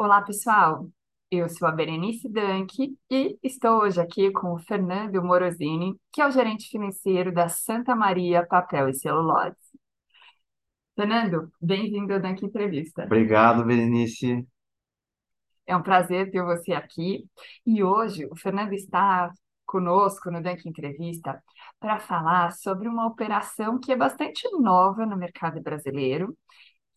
Olá, pessoal. Eu sou a Berenice Danck e estou hoje aqui com o Fernando Morosini, que é o gerente financeiro da Santa Maria Papel e Celulose. Fernando, bem-vindo ao Danck Entrevista. Obrigado, Berenice. É um prazer ter você aqui. E hoje o Fernando está conosco no Danck Entrevista para falar sobre uma operação que é bastante nova no mercado brasileiro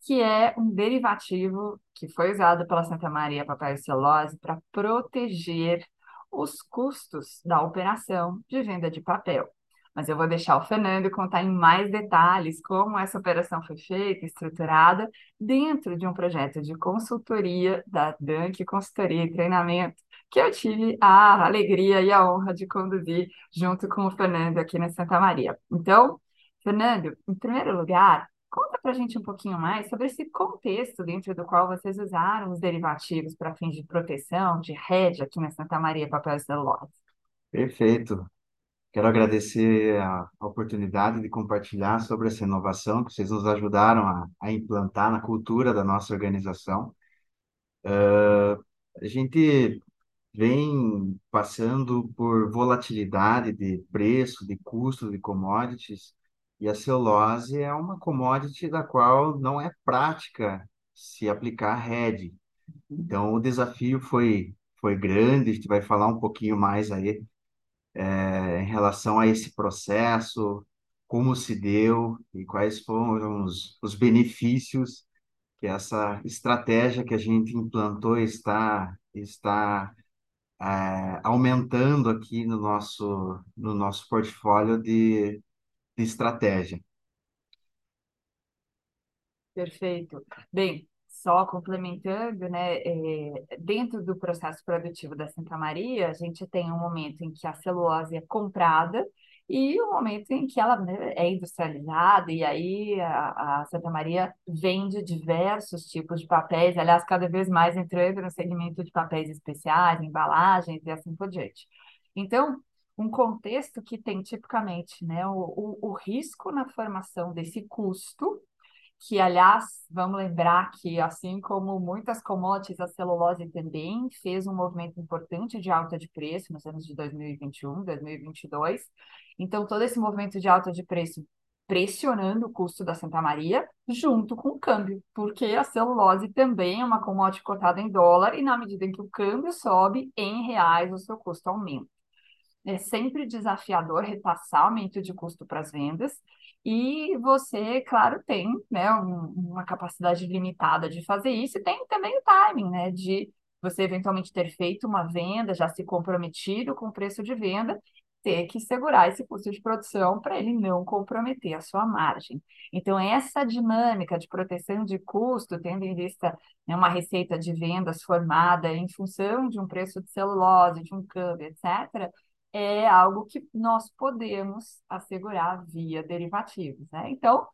que é um derivativo que foi usado pela Santa Maria Papel e Celulose para proteger os custos da operação de venda de papel. Mas eu vou deixar o Fernando contar em mais detalhes como essa operação foi feita, estruturada, dentro de um projeto de consultoria da Dunk Consultoria e Treinamento, que eu tive a alegria e a honra de conduzir junto com o Fernando aqui na Santa Maria. Então, Fernando, em primeiro lugar, Conta para a gente um pouquinho mais sobre esse contexto dentro do qual vocês usaram os derivativos para fins de proteção, de rede aqui na Santa Maria Papel e Celulose. Perfeito. Quero agradecer a, oportunidade de compartilhar sobre essa inovação que vocês nos ajudaram a, a implantar na cultura da nossa organização. Uh, a gente vem passando por volatilidade de preço, de custo de commodities, e a celulose é uma commodity da qual não é prática se aplicar RED. Então, o desafio foi, foi grande, a gente vai falar um pouquinho mais aí é, em relação a esse processo, como se deu e quais foram os, os benefícios que essa estratégia que a gente implantou está, está é, aumentando aqui no nosso, no nosso portfólio de, de estratégia. Perfeito. Bem, só complementando, né, é, dentro do processo produtivo da Santa Maria, a gente tem um momento em que a celulose é comprada e um momento em que ela né, é industrializada, e aí a, a, Santa Maria vende diversos tipos de papéis, aliás, cada vez mais entrando no segmento de papéis especiais, embalagens e assim por diante. Então, um contexto que tem tipicamente né, o, o, o risco na formação desse custo, que, aliás, vamos lembrar que, assim como muitas commodities, a celulose também fez um movimento importante de alta de preço nos anos de 2021, 2022. Então, todo esse movimento de alta de preço pressionando o custo da Santa Maria, junto com o câmbio, porque a celulose também é uma commodity cotada em dólar, e na medida em que o câmbio sobe, em reais o seu custo aumenta é sempre desafiador repassar aumento de custo para as vendas, e você, claro, tem né, um, uma capacidade limitada de fazer isso, e tem também o timing, né, de você eventualmente ter feito uma venda, já se comprometido com o preço de venda, ter que segurar esse custo de produção para ele não comprometer a sua margem. Então, essa dinâmica de proteção de custo, tendo em vista né, uma receita de vendas formada em função de um preço de celulose, de um câmbio, etc., é algo que nós podemos assegurar via derivativos, né? Então,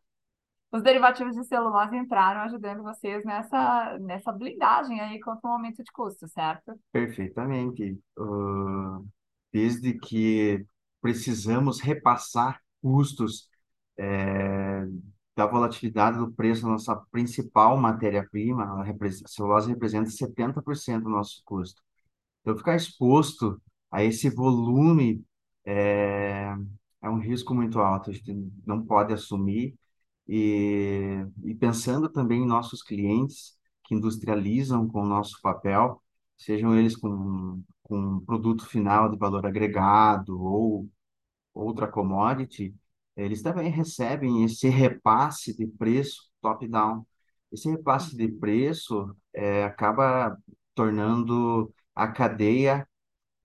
os derivativos de celulose entraram ajudando vocês nessa, nessa blindagem aí contra o aumento de custo, certo? Perfeitamente. Uh, desde que precisamos repassar custos é, da volatilidade do preço da nossa principal matéria-prima, a celulose representa 70% do nosso custo. Então, ficar exposto a esse volume é, é um risco muito alto, a gente não pode assumir. E, e pensando também em nossos clientes que industrializam com o nosso papel, sejam eles com, com um produto final de valor agregado ou outra commodity, eles também recebem esse repasse de preço top-down. Esse repasse de preço é, acaba tornando a cadeia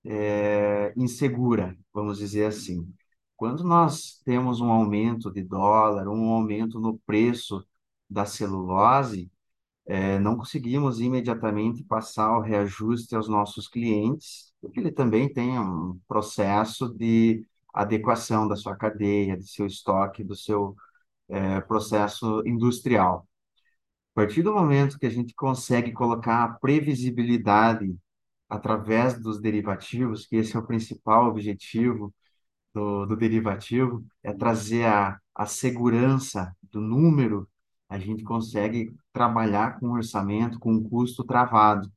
é, insegura, vamos dizer assim. Quando nós temos um aumento de dólar, um aumento no preço da celulose, é, não conseguimos imediatamente passar o reajuste aos nossos clientes, porque ele também tem um processo de adequação da sua cadeia, do seu estoque, do seu é, processo industrial. A partir do momento que a gente consegue colocar a previsibilidade através dos derivativos, que esse é o principal objetivo do, do derivativo, é trazer a, a segurança do número a gente consegue trabalhar com orçamento, com um custo travado.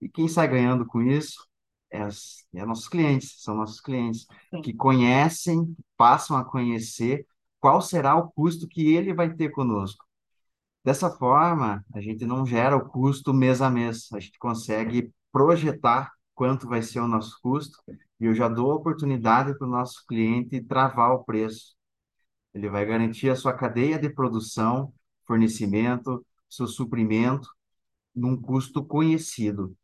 E quem sai ganhando com isso é, as, é nossos clientes, são nossos clientes Sim. que conhecem, passam a conhecer qual será o custo que ele vai ter conosco. Dessa forma, a gente não gera o custo mês a mês, a gente consegue projetar quanto vai ser o nosso custo e eu já dou a oportunidade para o nosso cliente travar o preço. Ele vai garantir a sua cadeia de produção, fornecimento, seu suprimento num custo conhecido.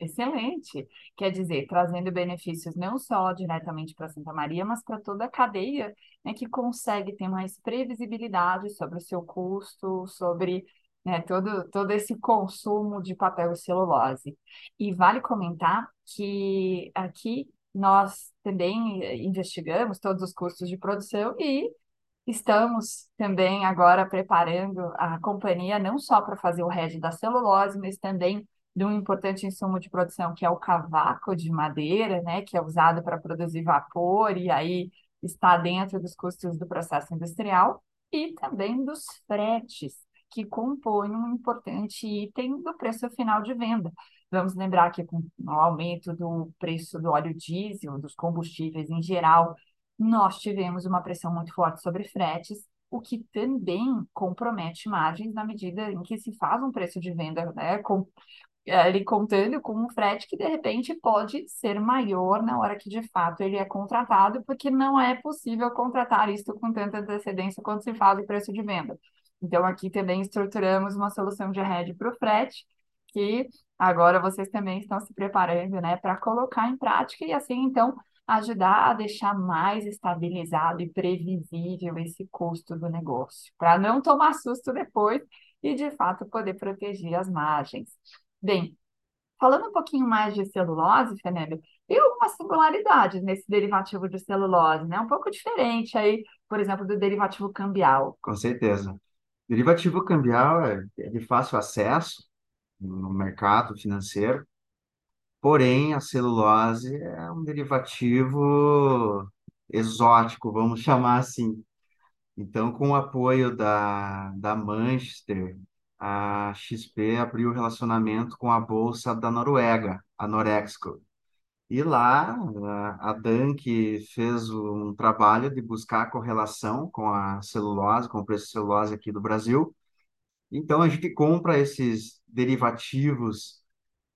Excelente. Quer dizer, trazendo benefícios não só diretamente para Santa Maria, mas para toda a cadeia, né, que consegue ter mais previsibilidade sobre o seu custo, sobre né, todo, todo esse consumo de papel e celulose. E vale comentar que aqui nós também eh, investigamos todos os custos de produção e estamos também agora preparando a companhia não só para fazer o RED da celulose, mas também de um importante insumo de produção que é o cavaco de madeira, né, que é usado para produzir vapor e aí está dentro dos custos do processo industrial e também dos fretes, que compõem um importante item do preço final de venda. Vamos lembrar que com o aumento do preço do óleo diesel, dos combustíveis em geral, nós tivemos uma pressão muito forte sobre fretes, o que também compromete margens na medida em que se faz um preço de venda, né, com, ele contando com um frete que de repente pode ser maior na hora que de fato ele é contratado, porque não é possível contratar isso com tanta antecedência quando se faz o preço de venda. Então, aqui também estruturamos uma solução de rede para o frete, que agora vocês também estão se preparando né, para colocar em prática e assim, então, ajudar a deixar mais estabilizado e previsível esse custo do negócio, para não tomar susto depois e, de fato, poder proteger as margens. Bem, falando um pouquinho mais de celulose, Fenébio, tem algumas singularidades nesse derivativo de celulose, né? Um pouco diferente aí, por exemplo, do derivativo cambial. Com certeza. Derivativo cambial é é de fácil acesso no mercado financeiro, porém a celulose é um derivativo exótico, vamos chamar assim. Então, com o apoio da, da Manchester, a XP abriu relacionamento com a Bolsa da Noruega, a Norexco. E lá, a a Danke fez um trabalho de buscar a correlação com a celulose, com o preço de celulose aqui do Brasil. Então, a gente compra esses derivativos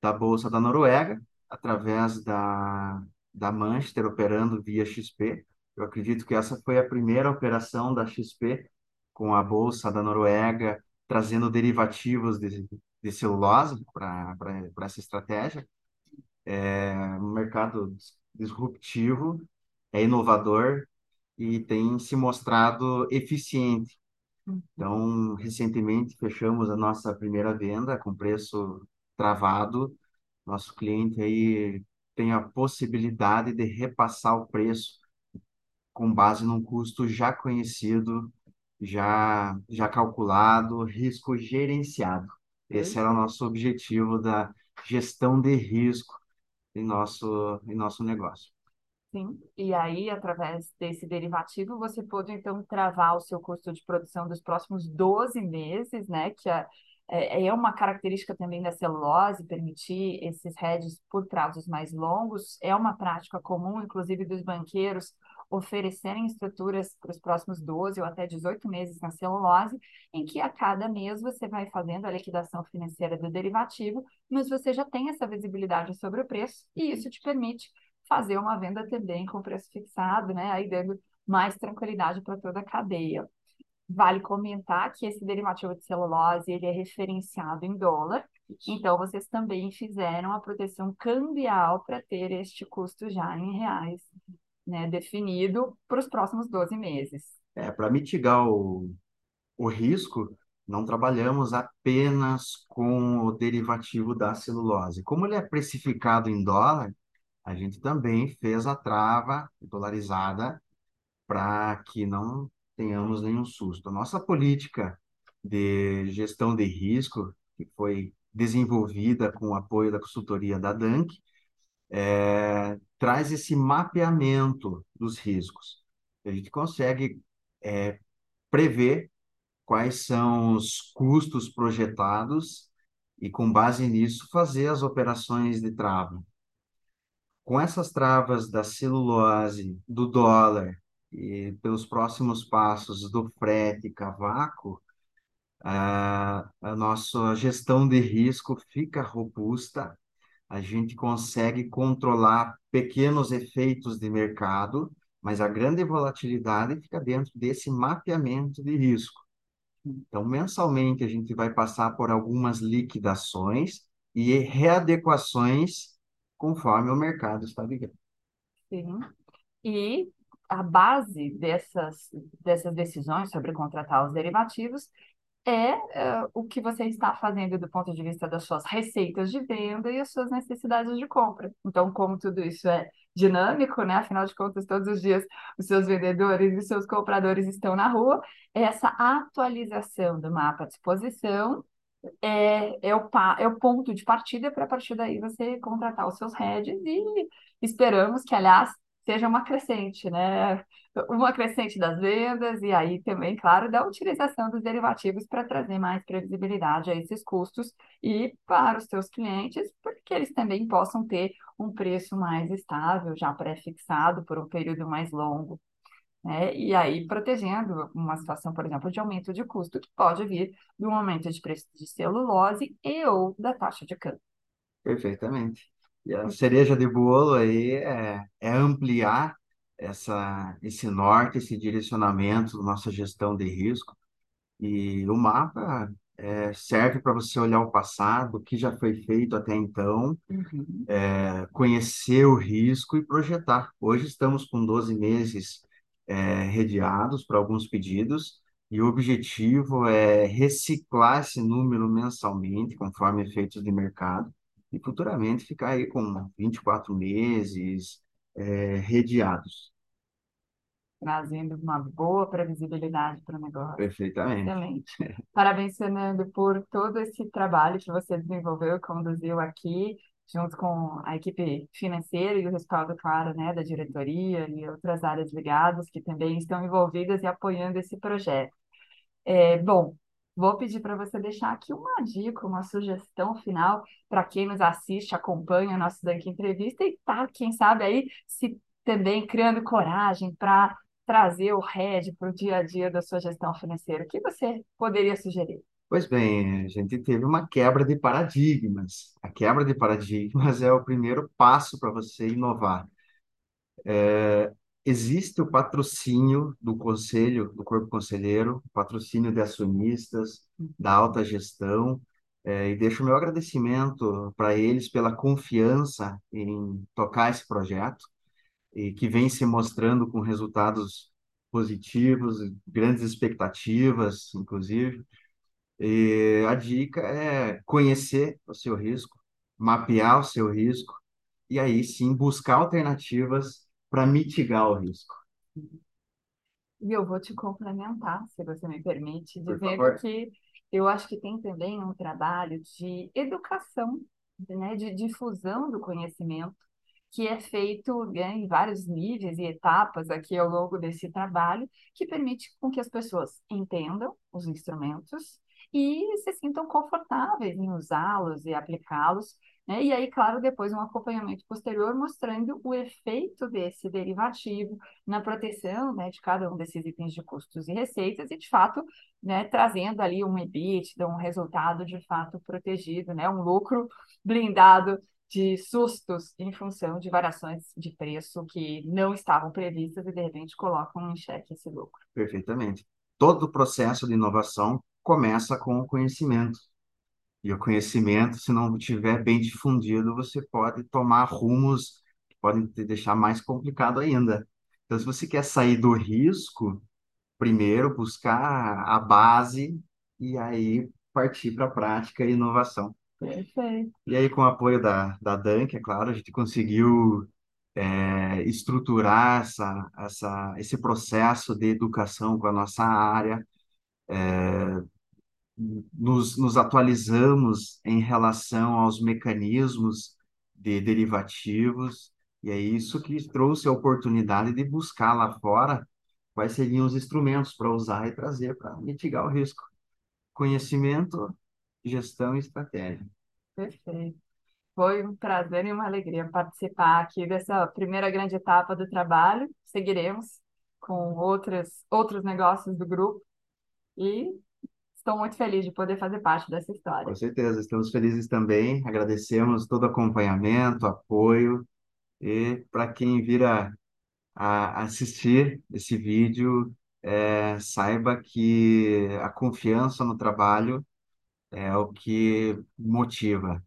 da Bolsa da Noruega, através da, da Manchester, operando via XP. Eu acredito que essa foi a primeira operação da XP com a Bolsa da Noruega, trazendo derivativos de, de celulose para essa estratégia. É um mercado disruptivo, é inovador e tem se mostrado eficiente. Então, recentemente fechamos a nossa primeira venda com preço travado. Nosso cliente aí tem a possibilidade de repassar o preço com base num custo já conhecido, já, já calculado, risco gerenciado. Esse era o nosso objetivo da gestão de risco em nosso, em nosso negócio. Sim, e aí, através desse derivativo, você pode, então, travar o seu custo de produção dos próximos 12 meses, né? Que é, é é uma característica também da celulose, permitir esses hedges por prazos mais longos. É uma prática comum, inclusive, dos banqueiros oferecerem estruturas para os próximos 12 ou até 18 meses na celulose, em que a cada mês você vai fazendo a liquidação financeira do derivativo, mas você já tem essa visibilidade sobre o preço, e isso te permite fazer uma venda também com preço fixado, né? Aí dando mais tranquilidade para toda a cadeia. Vale comentar que esse derivativo de celulose ele é referenciado em dólar, então vocês também fizeram a proteção cambial para ter este custo já em reais, né, definido para os próximos 12 meses. É, para mitigar o, o risco, não trabalhamos apenas com o derivativo da celulose. Como ele é precificado em dólar, a gente também fez a trava dolarizada para que não tenhamos nenhum susto. A nossa política de gestão de risco, que foi desenvolvida com o apoio da consultoria da DANC, é, traz esse mapeamento dos riscos. A gente consegue é, prever quais são os custos projetados e, com base nisso, fazer as operações de trava. Com essas travas da celulose, do dólar e pelos próximos passos do frete e cavaco, a, a nossa gestão de risco fica robusta, a gente consegue controlar pequenos efeitos de mercado, mas a grande volatilidade fica dentro desse mapeamento de risco. Então, mensalmente, a gente vai passar por algumas liquidações e readequações conforme o mercado está vivendo. Sim. E a base dessas, dessas decisões sobre contratar os derivativos é uh, o que você está fazendo do ponto de vista das suas receitas de venda e as suas necessidades de compra. Então, como tudo isso é dinâmico, né? Afinal de contas, todos os dias os seus vendedores e os seus compradores estão na rua, essa atualização do mapa de exposição é, é, o, é o ponto de partida para a partir daí você contratar os seus heads e esperamos que, aliás, seja uma crescente, né? Uma crescente das vendas e aí também, claro, da utilização dos derivativos para trazer mais previsibilidade a esses custos e para os seus clientes, porque eles também possam ter um preço mais estável, já pré-fixado por um período mais longo. Né? E aí protegendo uma situação, por exemplo, de aumento de custo que pode vir do aumento de preço de celulose e ou da taxa de câmbio. Perfeitamente. E a cereja de bolo aí é, é ampliar essa, esse norte, esse direcionamento da nossa gestão de risco. E o mapa é, serve para você olhar o passado, o que já foi feito até então, uhum. é, conhecer o risco e projetar. Hoje estamos com 12 meses é, redeados para alguns pedidos, e o objetivo é reciclar esse número mensalmente, conforme efeitos de mercado, e futuramente ficar aí com 24 meses é, redeados. Trazendo uma boa previsibilidade para o negócio. Perfeitamente. Excelente. Parabéns, Fernando, por todo esse trabalho que você desenvolveu e conduziu aqui, junto com a equipe financeira e o respaldo, claro, né, da diretoria e outras áreas ligadas que também estão envolvidas e apoiando esse projeto. É, bom, Vou pedir para você deixar aqui uma dica, uma sugestão final para quem nos assiste, acompanha o nosso Dunk Entrevista e tá, quem sabe aí, se também criando coragem para trazer o RED para o dia a dia da sua gestão financeira. O que você poderia sugerir? Pois bem, a gente teve uma quebra de paradigmas. A quebra de paradigmas é o primeiro passo para você inovar. É, existe o patrocínio do conselho, do corpo conselheiro, patrocínio de acionistas, da alta gestão, é, e deixo o meu agradecimento para eles pela confiança em tocar esse projeto, e que vem se mostrando com resultados positivos, grandes expectativas, inclusive. E a dica é conhecer o seu risco, mapear o seu risco, e aí sim buscar alternativas para mitigar o risco. E eu vou te complementar, se você me permite, dizendo que eu acho que tem também um trabalho de educação, né, de difusão do conhecimento, que é feito né, em vários níveis e etapas aqui ao longo desse trabalho, que permite com que as pessoas entendam os instrumentos e se sintam confortáveis em usá-los e aplicá-los né? E aí, claro, depois um acompanhamento posterior mostrando o efeito desse derivativo na proteção né, de cada um desses itens de custos e receitas e, de fato, né, trazendo ali um EBITDA, um resultado de fato protegido, né, um lucro blindado de sustos em função de variações de preço que não estavam previstas e de repente colocam em xeque esse lucro. Perfeitamente. Todo o processo de inovação começa com o conhecimento. E o conhecimento, se não estiver bem difundido, você pode tomar rumos que podem te deixar mais complicado ainda. Então, se você quer sair do risco, primeiro buscar a base e aí partir para a prática e inovação. Perfeito. E aí, com o apoio da, da Dunk, é claro, a gente conseguiu é, estruturar essa, essa, esse processo de educação com a nossa área, é, nos, nos atualizamos em relação aos mecanismos de derivativos, e é isso que trouxe a oportunidade de buscar lá fora quais seriam os instrumentos para usar e trazer para mitigar o risco. Conhecimento, gestão e estratégia. Perfeito. Foi um prazer e uma alegria participar aqui dessa primeira grande etapa do trabalho. Seguiremos com outros, outros negócios do grupo e estou muito feliz de poder fazer parte dessa história. Com certeza, estamos felizes também. Agradecemos todo o acompanhamento, apoio e para quem vira a assistir esse vídeo, é, saiba que a confiança no trabalho é o que motiva.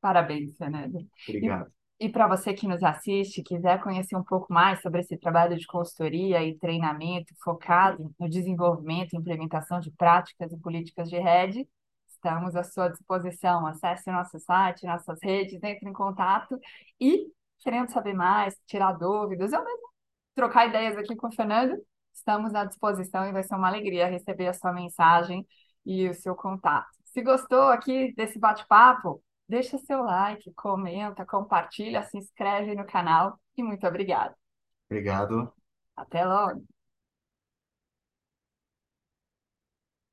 Parabéns, Fernando. Obrigado. E, e para você que nos assiste, quiser conhecer um pouco mais sobre esse trabalho de consultoria e treinamento focado no desenvolvimento e implementação de práticas e políticas de rede, estamos à sua disposição. Acesse nosso site, nossas redes, entre em contato e querendo saber mais, tirar dúvidas, ou mesmo trocar ideias aqui com o Fernando, estamos à disposição e vai ser uma alegria receber a sua mensagem e o seu contato. Se gostou aqui desse bate-papo, deixa seu like, comenta, compartilha, se inscreve no canal e muito obrigada. Obrigado. Até logo.